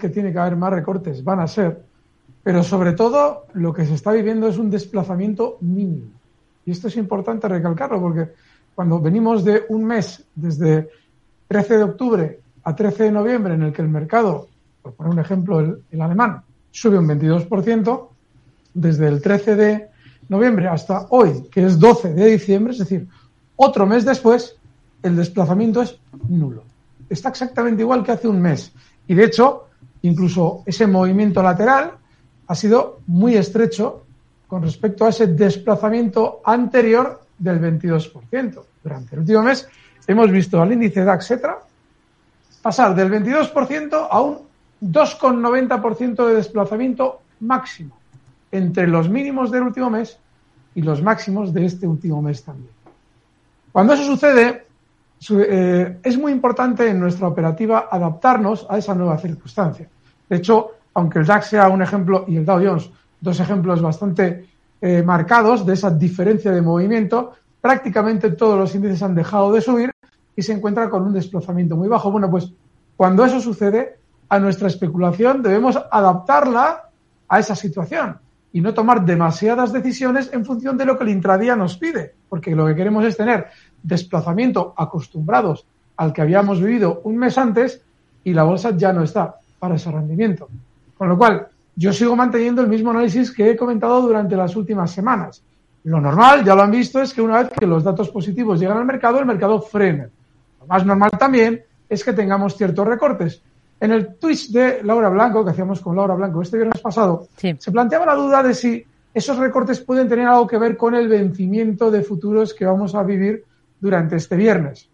que tiene que haber más recortes, van a ser, pero sobre todo lo que se está viviendo es un desplazamiento mínimo. Y esto es importante recalcarlo porque cuando venimos de un mes, desde 13 de octubre a 13 de noviembre, en el que el mercado, por poner un ejemplo, el, alemán, sube un 22%, desde el 13 de noviembre hasta hoy, que es 12 de diciembre, es decir, otro mes después, el desplazamiento es nulo. Está exactamente igual que hace un mes. Y de hecho, incluso ese movimiento lateral ha sido muy estrecho con respecto a ese desplazamiento anterior del 22%. Durante el último mes hemos visto al índice DAX, etcétera, pasar del 22% a un 2,90% de desplazamiento máximo entre los mínimos del último mes y los máximos de este último mes también. Cuando eso sucede, eh, es muy importante en nuestra operativa adaptarnos a esa nueva circunstancia. De hecho, aunque el DAX sea un ejemplo y el Dow Jones dos ejemplos bastante eh, marcados de esa diferencia de movimiento, prácticamente todos los índices han dejado de subir y se encuentra con un desplazamiento muy bajo. Bueno, pues cuando eso sucede, a nuestra especulación debemos adaptarla a esa situación y no tomar demasiadas decisiones en función de lo que el intradía nos pide, porque lo que queremos es tener desplazamiento acostumbrados al que habíamos vivido un mes antes y la bolsa ya no está para ese rendimiento. Con lo cual, yo sigo manteniendo el mismo análisis que he comentado durante las últimas semanas. Lo normal, ya lo han visto, es que una vez que los datos positivos llegan al mercado, el mercado frene. Lo más normal también es que tengamos ciertos recortes. En el Twitch de Laura Blanco, que hacíamos con Laura Blanco este viernes pasado, se planteaba la duda de si esos recortes pueden tener algo que ver con el vencimiento de futuros que vamos a vivir durante este viernes.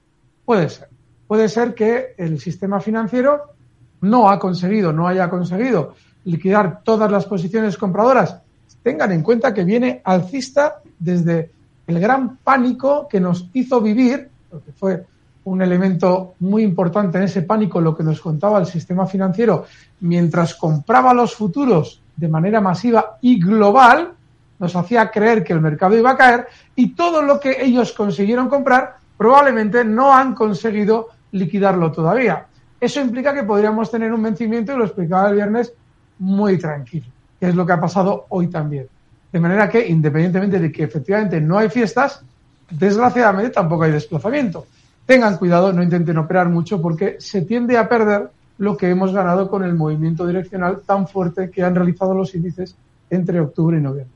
Puede ser. Puede ser que el sistema financiero no ha conseguido, no haya conseguido liquidar todas las posiciones compradoras. Tengan en cuenta que viene alcista desde el gran pánico que nos hizo vivir, porque fue un elemento muy importante en ese pánico, lo que nos contaba el sistema financiero, mientras compraba los futuros de manera masiva y global, nos hacía creer que el mercado iba a caer y todo lo que ellos consiguieron comprar probablemente no han conseguido liquidarlo todavía. Eso implica que podríamos tener un vencimiento, y lo explicaba el viernes, muy tranquilo, que es lo que ha pasado hoy también. De manera que, independientemente de que efectivamente no hay fiestas, desgraciadamente tampoco hay desplazamiento tengan cuidado, no intenten operar mucho porque se tiende a perder lo que hemos ganado con el movimiento direccional tan fuerte que han realizado los índices entre octubre y noviembre.